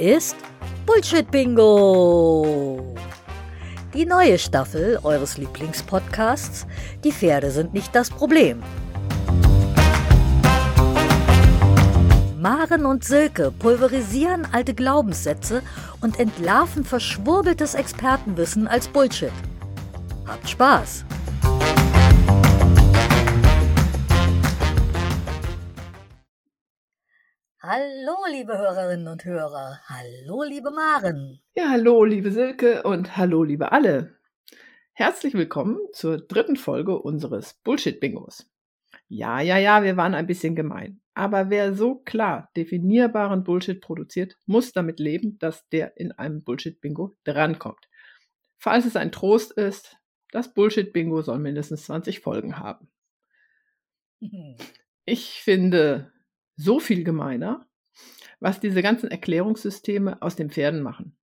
ist Bullshit Bingo. Die neue Staffel eures Lieblingspodcasts Die Pferde sind nicht das Problem. Maren und Silke pulverisieren alte Glaubenssätze und entlarven verschwurbeltes Expertenwissen als Bullshit. Habt Spaß! Hallo, liebe Hörerinnen und Hörer. Hallo, liebe Maren. Ja, hallo, liebe Silke und hallo, liebe alle. Herzlich willkommen zur dritten Folge unseres Bullshit-Bingos. Ja, ja, ja, wir waren ein bisschen gemein. Aber wer so klar definierbaren Bullshit produziert, muss damit leben, dass der in einem Bullshit-Bingo drankommt. Falls es ein Trost ist, das Bullshit-Bingo soll mindestens 20 Folgen haben. Ich finde, so viel gemeiner, was diese ganzen Erklärungssysteme aus den Pferden machen.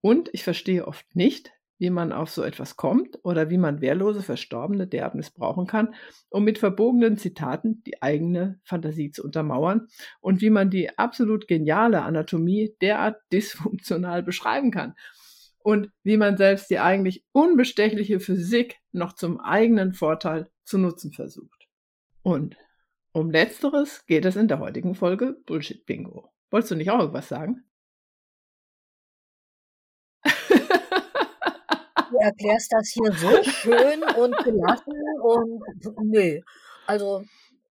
Und ich verstehe oft nicht, wie man auf so etwas kommt oder wie man wehrlose Verstorbene derart missbrauchen kann, um mit verbogenen Zitaten die eigene Fantasie zu untermauern und wie man die absolut geniale Anatomie derart dysfunktional beschreiben kann und wie man selbst die eigentlich unbestechliche Physik noch zum eigenen Vorteil zu nutzen versucht. Und um letzteres geht es in der heutigen Folge Bullshit Bingo. Wolltest du nicht auch irgendwas sagen? Du erklärst das hier so schön und gelassen und nee, also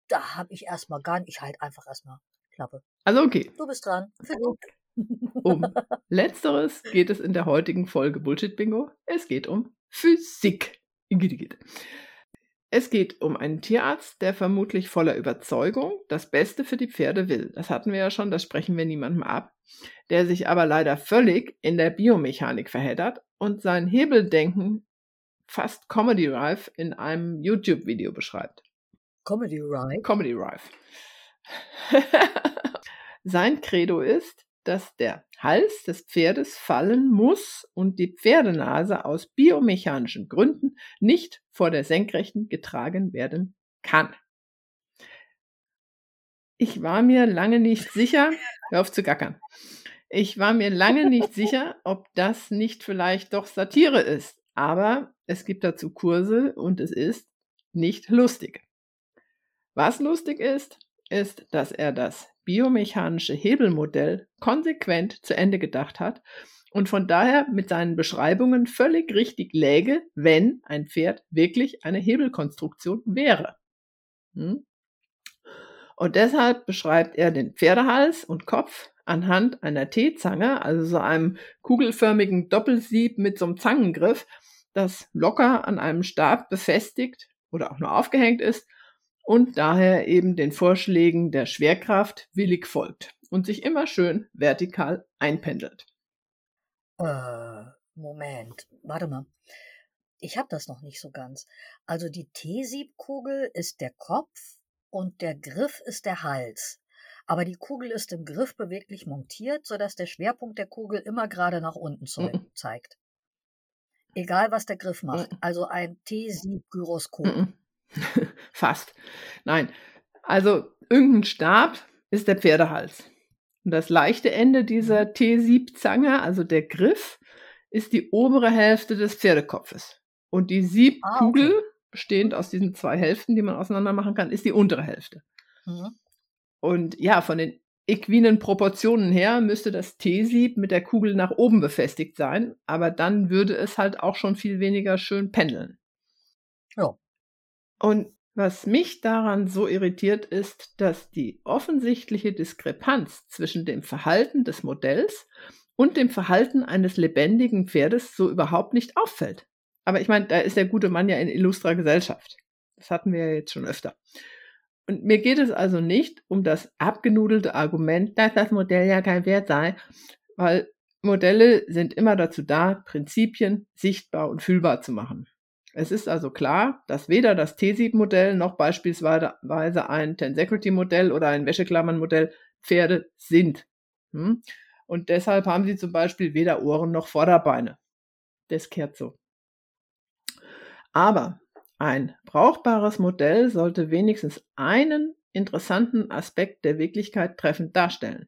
da habe ich erstmal gar nicht, ich halt einfach erstmal Klappe. Also okay. Du bist dran. Um letzteres geht es in der heutigen Folge Bullshit Bingo. Es geht um Physik. Es geht um einen Tierarzt, der vermutlich voller Überzeugung das Beste für die Pferde will. Das hatten wir ja schon, das sprechen wir niemandem ab. Der sich aber leider völlig in der Biomechanik verheddert und sein Hebeldenken fast Comedy Rife in einem YouTube-Video beschreibt. Comedy Rife? Comedy Rife. sein Credo ist, dass der Hals des Pferdes fallen muss und die Pferdenase aus biomechanischen Gründen nicht vor der Senkrechten getragen werden kann. Ich war mir lange nicht sicher, hör auf zu gackern. Ich war mir lange nicht sicher, ob das nicht vielleicht doch Satire ist, aber es gibt dazu Kurse und es ist nicht lustig. Was lustig ist, ist, dass er das biomechanische Hebelmodell konsequent zu Ende gedacht hat und von daher mit seinen Beschreibungen völlig richtig läge, wenn ein Pferd wirklich eine Hebelkonstruktion wäre. Hm? Und deshalb beschreibt er den Pferdehals und Kopf anhand einer T-Zange, also so einem kugelförmigen Doppelsieb mit so einem Zangengriff, das locker an einem Stab befestigt oder auch nur aufgehängt ist und daher eben den Vorschlägen der Schwerkraft willig folgt und sich immer schön vertikal einpendelt. Äh, Moment, warte mal. Ich habe das noch nicht so ganz. Also die T-Siebkugel ist der Kopf und der Griff ist der Hals. Aber die Kugel ist im Griff beweglich montiert, sodass der Schwerpunkt der Kugel immer gerade nach unten zeigt. Egal was der Griff macht. Also ein T-Sieb-Gyroskop. Mhm. Fast. Nein. Also irgendein Stab ist der Pferdehals. Und das leichte Ende dieser T-Siebzange, also der Griff, ist die obere Hälfte des Pferdekopfes. Und die Siebkugel, Ah, okay. bestehend aus diesen zwei Hälften, die man auseinander machen kann, ist die untere Hälfte. Mhm. Und ja, von den equinen Proportionen her müsste das T-Sieb mit der Kugel nach oben befestigt sein, aber dann würde es halt auch schon viel weniger schön pendeln. Ja. Und was mich daran so irritiert, ist, dass die offensichtliche Diskrepanz zwischen dem Verhalten des Modells und dem Verhalten eines lebendigen Pferdes so überhaupt nicht auffällt. Aber ich meine, da ist der gute Mann ja in illustrer Gesellschaft. Das hatten wir ja jetzt schon öfter. Und mir geht es also nicht um das abgenudelte Argument, dass das Modell ja kein Wert sei, weil Modelle sind immer dazu da, Prinzipien sichtbar und fühlbar zu machen. Es ist also klar, dass weder das T-Sieb-Modell noch beispielsweise ein Tensegrity-Modell oder ein Wäscheklammern-Modell Pferde sind. Hm? Und deshalb haben sie zum Beispiel weder Ohren noch Vorderbeine. Das kehrt so. Aber ein brauchbares Modell sollte wenigstens einen interessanten Aspekt der Wirklichkeit treffend darstellen.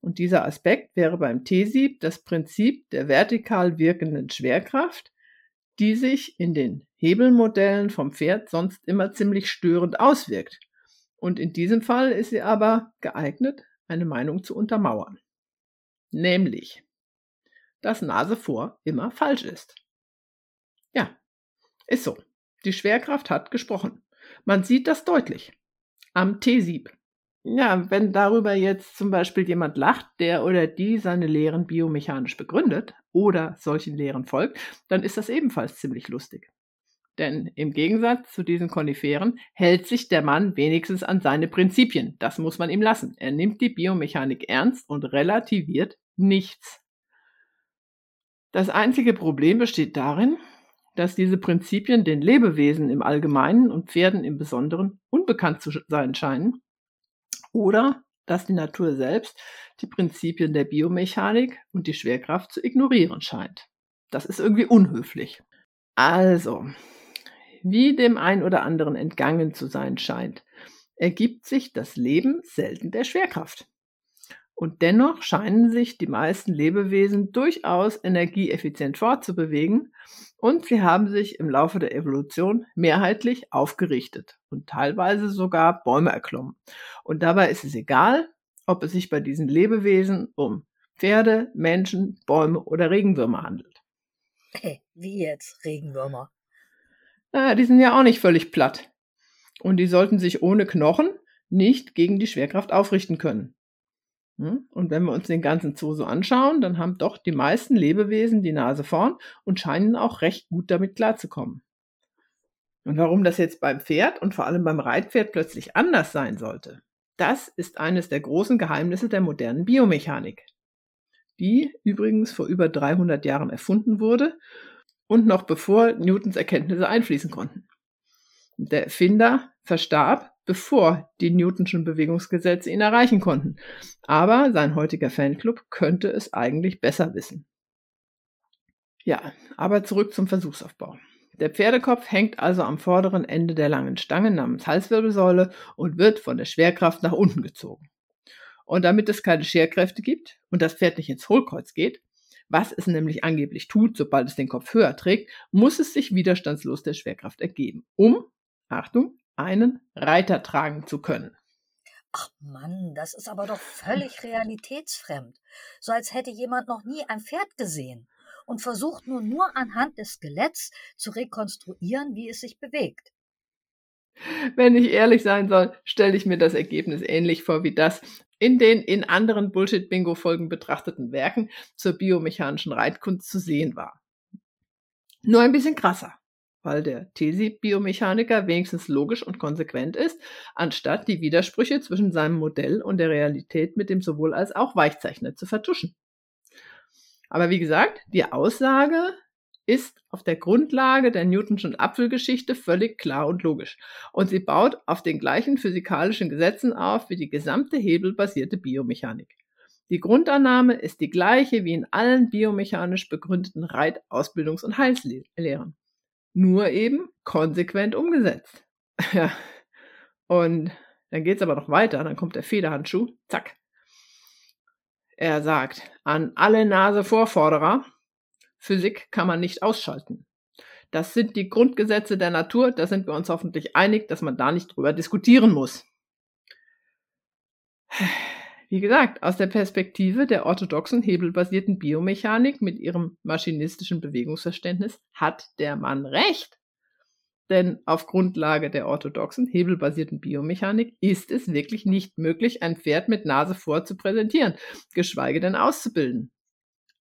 Und dieser Aspekt wäre beim T-Sieb das Prinzip der vertikal wirkenden Schwerkraft, die sich in den Hebelmodellen vom Pferd sonst immer ziemlich störend auswirkt. Und in diesem Fall ist sie aber geeignet, eine Meinung zu untermauern. Nämlich, dass Nase vor immer falsch ist. Ja, ist so. Die Schwerkraft hat gesprochen. Man sieht das deutlich. Am T-Sieb. Ja, wenn darüber jetzt zum Beispiel jemand lacht, der oder die seine Lehren biomechanisch begründet oder solchen Lehren folgt, dann ist das ebenfalls ziemlich lustig. Denn im Gegensatz zu diesen Koniferen hält sich der Mann wenigstens an seine Prinzipien. Das muss man ihm lassen. Er nimmt die Biomechanik ernst und relativiert nichts. Das einzige Problem besteht darin, dass diese Prinzipien den Lebewesen im Allgemeinen und Pferden im Besonderen unbekannt zu sein scheinen oder dass die Natur selbst die Prinzipien der Biomechanik und die Schwerkraft zu ignorieren scheint. Das ist irgendwie unhöflich. Also, wie dem ein oder anderen entgangen zu sein scheint, ergibt sich das Leben selten der Schwerkraft. Und dennoch scheinen sich die meisten Lebewesen durchaus energieeffizient fortzubewegen und sie haben sich im Laufe der Evolution mehrheitlich aufgerichtet und teilweise sogar Bäume erklommen. Und dabei ist es egal, ob es sich bei diesen Lebewesen um Pferde, Menschen, Bäume oder Regenwürmer handelt. Hey, wie jetzt Regenwürmer? Naja, die sind ja auch nicht völlig platt. Und die sollten sich ohne Knochen nicht gegen die Schwerkraft aufrichten können. Hm? Und wenn wir uns den ganzen Zoo so anschauen, dann haben doch die meisten Lebewesen die Nase vorn und scheinen auch recht gut damit klarzukommen. Und warum das jetzt beim Pferd und vor allem beim Reitpferd plötzlich anders sein sollte, das ist eines der großen Geheimnisse der modernen Biomechanik, die übrigens vor über 300 Jahren erfunden wurde und noch bevor Newtons Erkenntnisse einfließen konnten. Der Erfinder verstarb bevor die Newtonschen Bewegungsgesetze ihn erreichen konnten. Aber sein heutiger Fanclub könnte es eigentlich besser wissen. Ja, aber zurück zum Versuchsaufbau. Der Pferdekopf hängt also am vorderen Ende der langen Stange namens Halswirbelsäule und wird von der Schwerkraft nach unten gezogen. Und damit es keine Scherkräfte gibt und das Pferd nicht ins Hohlkreuz geht, was es nämlich angeblich tut, sobald es den Kopf höher trägt, muss es sich widerstandslos der Schwerkraft ergeben, um, Achtung, einen Reiter tragen zu können. Ach Mann, das ist aber doch völlig realitätsfremd. So als hätte jemand noch nie ein Pferd gesehen und versucht nur nur anhand des Skeletts zu rekonstruieren, wie es sich bewegt. Wenn ich ehrlich sein soll, stelle ich mir das Ergebnis ähnlich vor wie das in den in anderen Bullshit-Bingo-Folgen betrachteten Werken zur biomechanischen Reitkunst zu sehen war. Nur ein bisschen krasser weil der TESI-Biomechaniker wenigstens logisch und konsequent ist, anstatt die Widersprüche zwischen seinem Modell und der Realität mit dem sowohl als auch Weichzeichner zu vertuschen. Aber wie gesagt, die Aussage ist auf der Grundlage der Newtonschen Apfelgeschichte völlig klar und logisch. Und sie baut auf den gleichen physikalischen Gesetzen auf wie die gesamte hebelbasierte Biomechanik. Die Grundannahme ist die gleiche wie in allen biomechanisch begründeten Reit-, Ausbildungs- und Heilslehren nur eben konsequent umgesetzt. Ja. Und dann geht's aber noch weiter, dann kommt der Federhandschuh, zack. Er sagt an alle Nasevorforderer, Physik kann man nicht ausschalten. Das sind die Grundgesetze der Natur, da sind wir uns hoffentlich einig, dass man da nicht drüber diskutieren muss. Wie gesagt, aus der Perspektive der orthodoxen hebelbasierten Biomechanik mit ihrem maschinistischen Bewegungsverständnis hat der Mann recht. Denn auf Grundlage der orthodoxen hebelbasierten Biomechanik ist es wirklich nicht möglich, ein Pferd mit Nase vor zu präsentieren, geschweige denn auszubilden.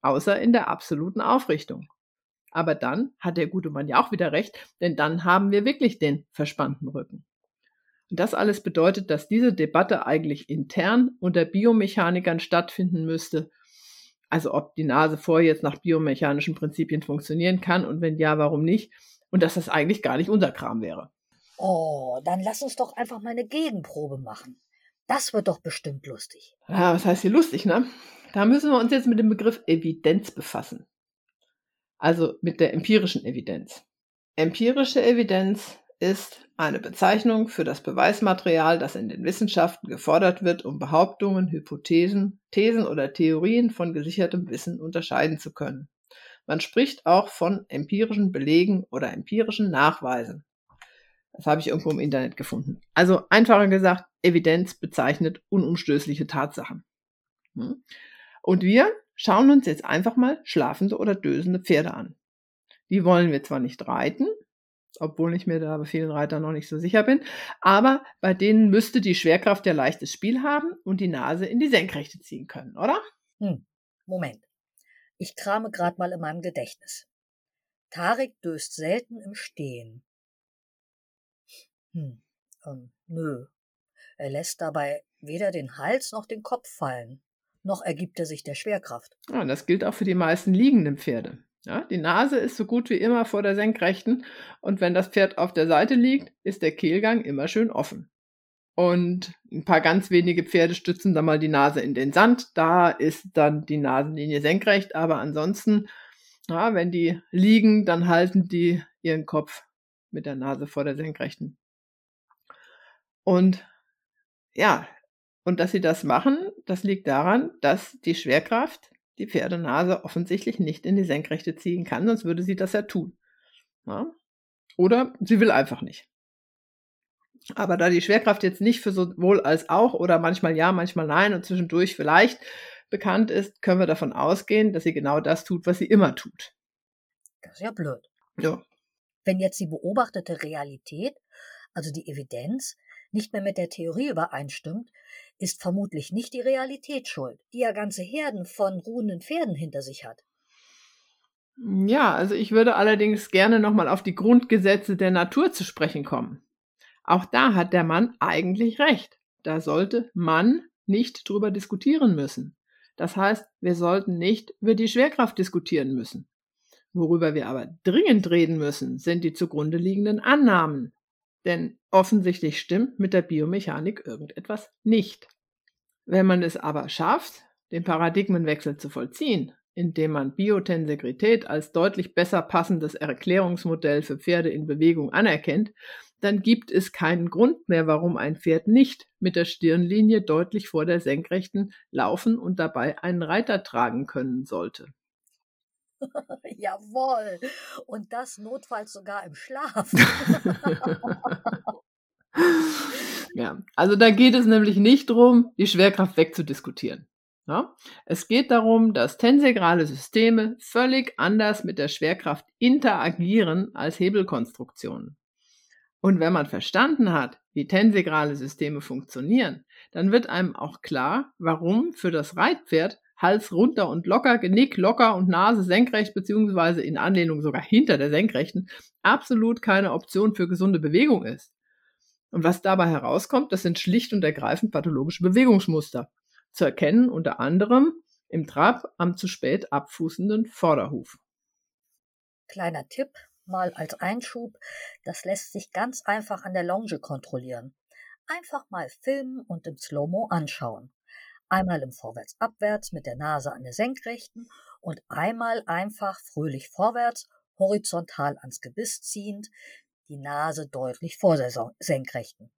Außer in der absoluten Aufrichtung. Aber dann hat der gute Mann ja auch wieder recht, denn dann haben wir wirklich den verspannten Rücken. Und das alles bedeutet, dass diese Debatte eigentlich intern unter Biomechanikern stattfinden müsste. Also ob die Nase vor jetzt nach biomechanischen Prinzipien funktionieren kann und wenn ja, warum nicht. Und dass das eigentlich gar nicht unser Kram wäre. Oh, dann lass uns doch einfach mal eine Gegenprobe machen. Das wird doch bestimmt lustig. Ja, was heißt hier lustig, ne? Da müssen wir uns jetzt mit dem Begriff Evidenz befassen. Also mit der empirischen Evidenz. Empirische Evidenz ist eine Bezeichnung für das Beweismaterial, das in den Wissenschaften gefordert wird, um Behauptungen, Hypothesen, Thesen oder Theorien von gesichertem Wissen unterscheiden zu können. Man spricht auch von empirischen Belegen oder empirischen Nachweisen. Das habe ich irgendwo im Internet gefunden. Also einfacher gesagt, Evidenz bezeichnet unumstößliche Tatsachen. Hm? Und wir schauen uns jetzt einfach mal schlafende oder dösende Pferde an. Die wollen wir zwar nicht reiten, obwohl ich mir da bei vielen Reitern noch nicht so sicher bin, aber bei denen müsste die Schwerkraft ja leichtes Spiel haben und die Nase in die Senkrechte ziehen können, oder? Hm, Moment. Ich krame gerade mal in meinem Gedächtnis. Tarik döst selten im Stehen. Hm, ähm, nö. Er lässt dabei weder den Hals noch den Kopf fallen, noch ergibt er sich der Schwerkraft. Ja, das gilt auch für die meisten liegenden Pferde. Ja, die Nase ist so gut wie immer vor der Senkrechten und wenn das Pferd auf der Seite liegt, ist der Kehlgang immer schön offen. Und ein paar ganz wenige Pferde stützen dann mal die Nase in den Sand. Da ist dann die Nasenlinie senkrecht, aber ansonsten, ja, wenn die liegen, dann halten die ihren Kopf mit der Nase vor der Senkrechten. Und ja, und dass sie das machen, das liegt daran, dass die Schwerkraft die Pferdenase offensichtlich nicht in die Senkrechte ziehen kann, sonst würde sie das ja tun. Ja? Oder sie will einfach nicht. Aber da die Schwerkraft jetzt nicht für sowohl als auch oder manchmal ja, manchmal nein und zwischendurch vielleicht bekannt ist, können wir davon ausgehen, dass sie genau das tut, was sie immer tut. Das ist ja blöd. Ja. Wenn jetzt die beobachtete Realität, also die Evidenz, nicht mehr mit der Theorie übereinstimmt, ist vermutlich nicht die Realität schuld, die ja ganze Herden von ruhenden Pferden hinter sich hat. Ja, also ich würde allerdings gerne nochmal auf die Grundgesetze der Natur zu sprechen kommen. Auch da hat der Mann eigentlich recht. Da sollte man nicht drüber diskutieren müssen. Das heißt, wir sollten nicht über die Schwerkraft diskutieren müssen. Worüber wir aber dringend reden müssen, sind die zugrunde liegenden Annahmen, denn offensichtlich stimmt mit der Biomechanik irgendetwas nicht. Wenn man es aber schafft, den Paradigmenwechsel zu vollziehen, indem man Biotensegrität als deutlich besser passendes Erklärungsmodell für Pferde in Bewegung anerkennt, dann gibt es keinen Grund mehr, warum ein Pferd nicht mit der Stirnlinie deutlich vor der Senkrechten laufen und dabei einen Reiter tragen können sollte. Jawohl. Und das notfalls sogar im Schlaf. ja, also da geht es nämlich nicht darum, die Schwerkraft wegzudiskutieren. Ja? Es geht darum, dass tensegrale Systeme völlig anders mit der Schwerkraft interagieren als Hebelkonstruktionen. Und wenn man verstanden hat, wie tensegrale Systeme funktionieren, dann wird einem auch klar, warum für das Reitpferd Hals runter und locker, Genick locker und Nase senkrecht beziehungsweise in Anlehnung sogar hinter der Senkrechten absolut keine Option für gesunde Bewegung ist. Und was dabei herauskommt, das sind schlicht und ergreifend pathologische Bewegungsmuster. Zu erkennen unter anderem im Trab am zu spät abfußenden Vorderhuf. Kleiner Tipp, mal als Einschub, das lässt sich ganz einfach an der Longe kontrollieren. Einfach mal filmen und im Slow-Mo anschauen einmal im Vorwärts-Abwärts mit der Nase an der Senkrechten und einmal einfach fröhlich vorwärts, horizontal ans Gebiss ziehend, die Nase deutlich vor der Senkrechten.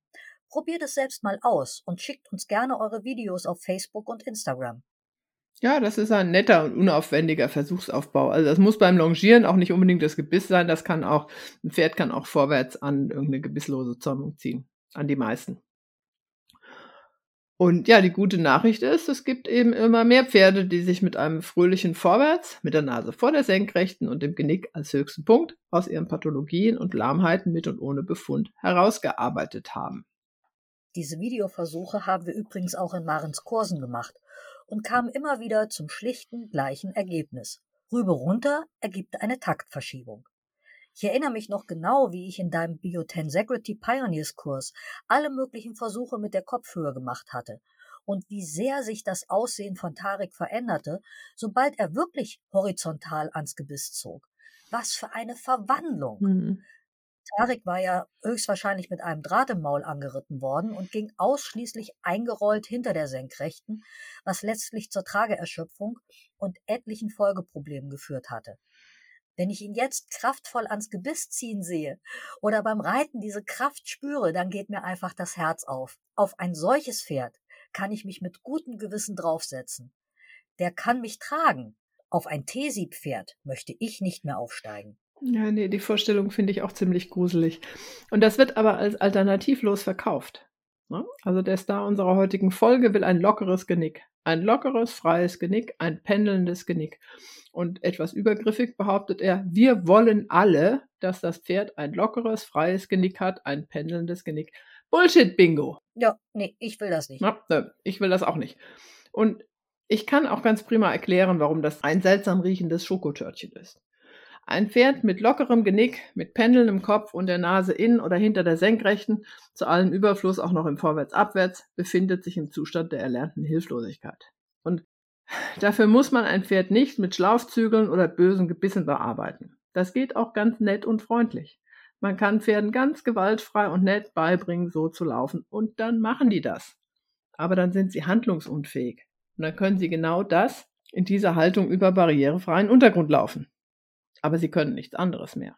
Probiert es selbst mal aus und schickt uns gerne eure Videos auf Facebook und Instagram. Ja, das ist ein netter und unaufwendiger Versuchsaufbau. Also das muss beim Longieren auch nicht unbedingt das Gebiss sein, das kann auch, ein Pferd kann auch vorwärts an irgendeine gebisslose Zäumung ziehen. An die meisten. Und ja, die gute Nachricht ist, es gibt eben immer mehr Pferde, die sich mit einem fröhlichen Vorwärts, mit der Nase vor der Senkrechten und dem Genick als höchsten Punkt aus ihren Pathologien und Lahmheiten mit und ohne Befund herausgearbeitet haben. Diese Videoversuche haben wir übrigens auch in Marens Kursen gemacht und kamen immer wieder zum schlichten gleichen Ergebnis. Rübe runter ergibt eine Taktverschiebung. Ich erinnere mich noch genau, wie ich in deinem Biotensegrity Pioneers Kurs alle möglichen Versuche mit der Kopfhöhe gemacht hatte und wie sehr sich das Aussehen von Tarek veränderte, sobald er wirklich horizontal ans Gebiss zog. Was für eine Verwandlung! Mhm. Tarek war ja höchstwahrscheinlich mit einem Draht im Maul angeritten worden und ging ausschließlich eingerollt hinter der Senkrechten, was letztlich zur Trageerschöpfung und etlichen Folgeproblemen geführt hatte. Wenn ich ihn jetzt kraftvoll ans Gebiss ziehen sehe oder beim Reiten diese Kraft spüre, dann geht mir einfach das Herz auf. Auf ein solches Pferd kann ich mich mit gutem Gewissen draufsetzen. Der kann mich tragen. Auf ein Tesi-Pferd möchte ich nicht mehr aufsteigen. Ja, nee, die Vorstellung finde ich auch ziemlich gruselig. Und das wird aber als alternativlos verkauft. Ne? Also der Star unserer heutigen Folge will ein lockeres Genick. Ein lockeres, freies Genick, ein pendelndes Genick. Und etwas übergriffig behauptet er, wir wollen alle, dass das Pferd ein lockeres, freies Genick hat, ein pendelndes Genick. Bullshit, Bingo. Ja, nee, ich will das nicht. Na, ne, ich will das auch nicht. Und ich kann auch ganz prima erklären, warum das ein seltsam riechendes Schokotörtchen ist. Ein Pferd mit lockerem Genick, mit pendelndem Kopf und der Nase in oder hinter der Senkrechten, zu allem Überfluss auch noch im Vorwärts-Abwärts, befindet sich im Zustand der erlernten Hilflosigkeit. Und dafür muss man ein Pferd nicht mit Schlaufzügeln oder bösen Gebissen bearbeiten. Das geht auch ganz nett und freundlich. Man kann Pferden ganz gewaltfrei und nett beibringen, so zu laufen, und dann machen die das. Aber dann sind sie handlungsunfähig. Und dann können sie genau das in dieser Haltung über barrierefreien Untergrund laufen aber sie können nichts anderes mehr.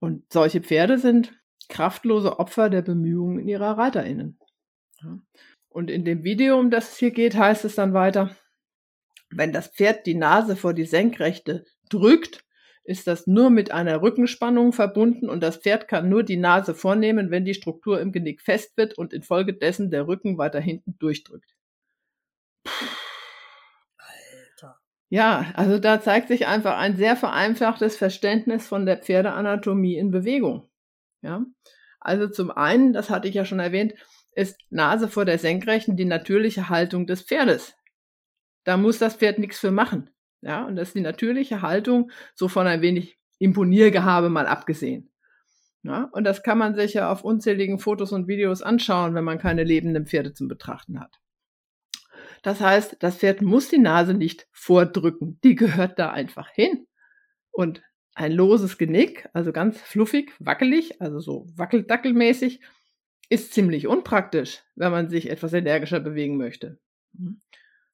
Und solche Pferde sind kraftlose Opfer der Bemühungen ihrer ReiterInnen. Und in dem Video, um das es hier geht, heißt es dann weiter, wenn das Pferd die Nase vor die Senkrechte drückt, ist das nur mit einer Rückenspannung verbunden und das Pferd kann nur die Nase vornehmen, wenn die Struktur im Genick fest wird und infolgedessen der Rücken weiter hinten durchdrückt. Puh. Ja, also da zeigt sich einfach ein sehr vereinfachtes Verständnis von der Pferdeanatomie in Bewegung. Ja, also zum einen, das hatte ich ja schon erwähnt, ist Nase vor der Senkrechten die natürliche Haltung des Pferdes. Da muss das Pferd nichts für machen. Ja, und das ist die natürliche Haltung, so von ein wenig Imponiergehabe mal abgesehen. Ja, und das kann man sich ja auf unzähligen Fotos und Videos anschauen, wenn man keine lebenden Pferde zum Betrachten hat. Das heißt, das Pferd muss die Nase nicht vordrücken. Die gehört da einfach hin. Und ein loses Genick, also ganz fluffig, wackelig, also so wackeldackelmäßig, ist ziemlich unpraktisch, wenn man sich etwas energischer bewegen möchte.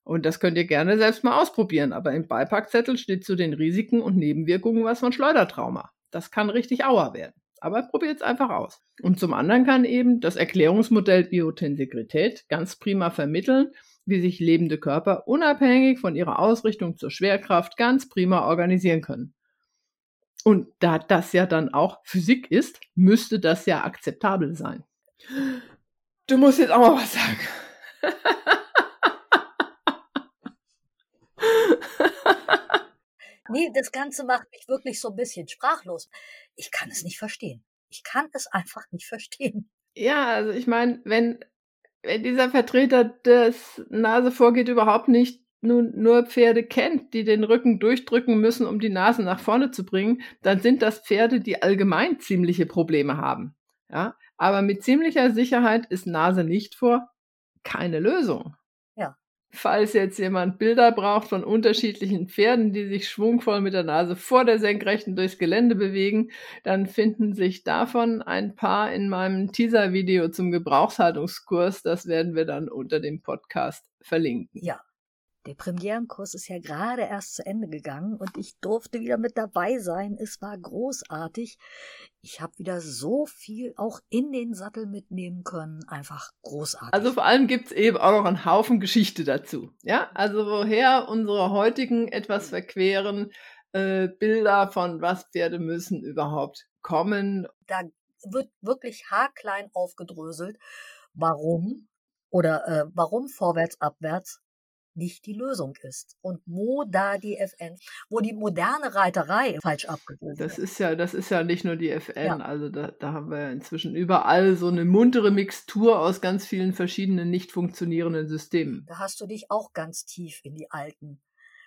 Und das könnt ihr gerne selbst mal ausprobieren, aber im Beipackzettel steht zu den Risiken und Nebenwirkungen was von Schleudertrauma. Das kann richtig auer werden. Aber probiert es einfach aus. Und zum anderen kann eben das Erklärungsmodell Biotensegrität ganz prima vermitteln, wie sich lebende Körper unabhängig von ihrer Ausrichtung zur Schwerkraft ganz prima organisieren können. Und da das ja dann auch Physik ist, müsste das ja akzeptabel sein. Du musst jetzt auch mal was sagen. nee, das Ganze macht mich wirklich so ein bisschen sprachlos. Ich kann es nicht verstehen. Ich kann es einfach nicht verstehen. Ja, also ich meine, wenn wenn dieser Vertreter des Nase vorgeht überhaupt nicht nun nur Pferde kennt, die den Rücken durchdrücken müssen, um die Nase nach vorne zu bringen, dann sind das Pferde, die allgemein ziemliche Probleme haben. Ja, aber mit ziemlicher Sicherheit ist Nase nicht vor keine Lösung. Falls jetzt jemand Bilder braucht von unterschiedlichen Pferden, die sich schwungvoll mit der Nase vor der Senkrechten durchs Gelände bewegen, dann finden sich davon ein paar in meinem Teaser-Video zum Gebrauchshaltungskurs. Das werden wir dann unter dem Podcast verlinken. Ja, der Premierenkurs ist ja gerade erst zu Ende gegangen und ich durfte wieder mit dabei sein. Es war großartig. Ich habe wieder so viel auch in den Sattel mitnehmen können. Einfach großartig. Also vor allem gibt's eben auch noch einen Haufen Geschichte dazu. Ja, also woher unsere heutigen etwas verqueren äh, Bilder von was Pferde müssen überhaupt kommen. Da wird wirklich haarklein aufgedröselt, warum oder äh, warum vorwärts, abwärts nicht die Lösung ist. Und wo da die FN, wo die moderne Reiterei falsch abgebildet Das ist ja, das ist ja nicht nur die FN, ja. also da, da haben wir inzwischen überall so eine muntere Mixtur aus ganz vielen verschiedenen nicht funktionierenden Systemen. Da hast du dich auch ganz tief in die alten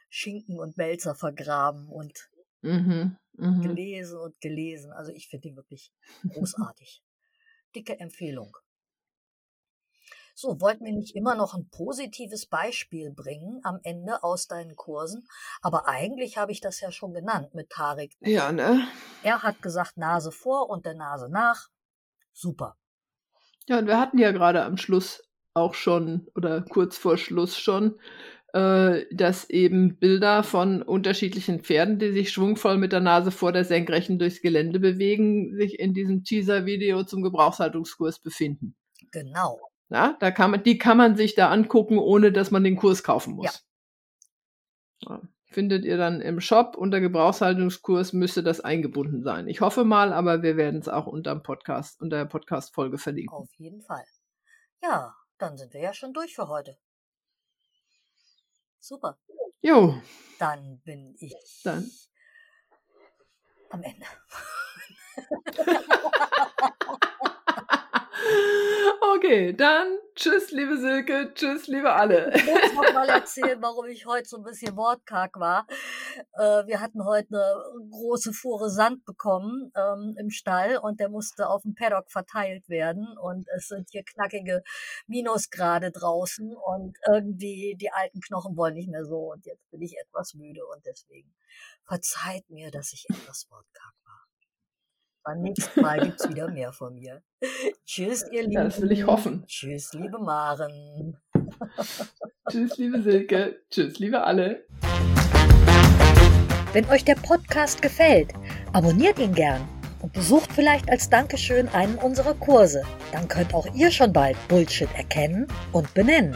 Schinken und Melzer vergraben und mhm, mh. gelesen und gelesen. Also ich finde die wirklich großartig. Dicke Empfehlung. So, wollten wir nicht immer noch ein positives Beispiel bringen am Ende aus deinen Kursen? Aber eigentlich habe ich das ja schon genannt mit Tarek. Ja, ne? Er hat gesagt, Nase vor und der Nase nach. Super. Ja, und wir hatten ja gerade am Schluss auch schon oder kurz vor Schluss schon äh, dass eben Bilder von unterschiedlichen Pferden, die sich schwungvoll mit der Nase vor der Senkrechten durchs Gelände bewegen, sich in diesem Teaser-Video zum Gebrauchshaltungskurs befinden. Genau. Ja, da kann man, die kann man sich da angucken, ohne dass man den Kurs kaufen muss. Ja. Findet ihr dann im Shop unter Gebrauchshaltungskurs müsste das eingebunden sein. Ich hoffe mal, aber wir werden es auch unter dem Podcast, unter der Podcast-Folge verlinken. Auf jeden Fall. Ja, dann sind wir ja schon durch für heute. Super. Jo. Dann bin ich Dann. am Ende. Okay, dann tschüss, liebe Silke, tschüss, liebe alle. Ich muss noch mal erzählen, warum ich heute so ein bisschen wortkarg war. Äh, wir hatten heute eine große Fuhre Sand bekommen ähm, im Stall und der musste auf dem Paddock verteilt werden und es sind hier knackige Minusgrade draußen und irgendwie die alten Knochen wollen nicht mehr so und jetzt bin ich etwas müde und deswegen verzeiht mir, dass ich etwas wortkarg war. Beim nächsten Mal gibt's wieder mehr von mir. Tschüss, ihr Lieben. Das will ich hoffen. Tschüss, liebe Maren. tschüss, liebe Silke. Tschüss, liebe alle. Wenn euch der Podcast gefällt, abonniert ihn gern und besucht vielleicht als Dankeschön einen unserer Kurse. Dann könnt auch ihr schon bald Bullshit erkennen und benennen.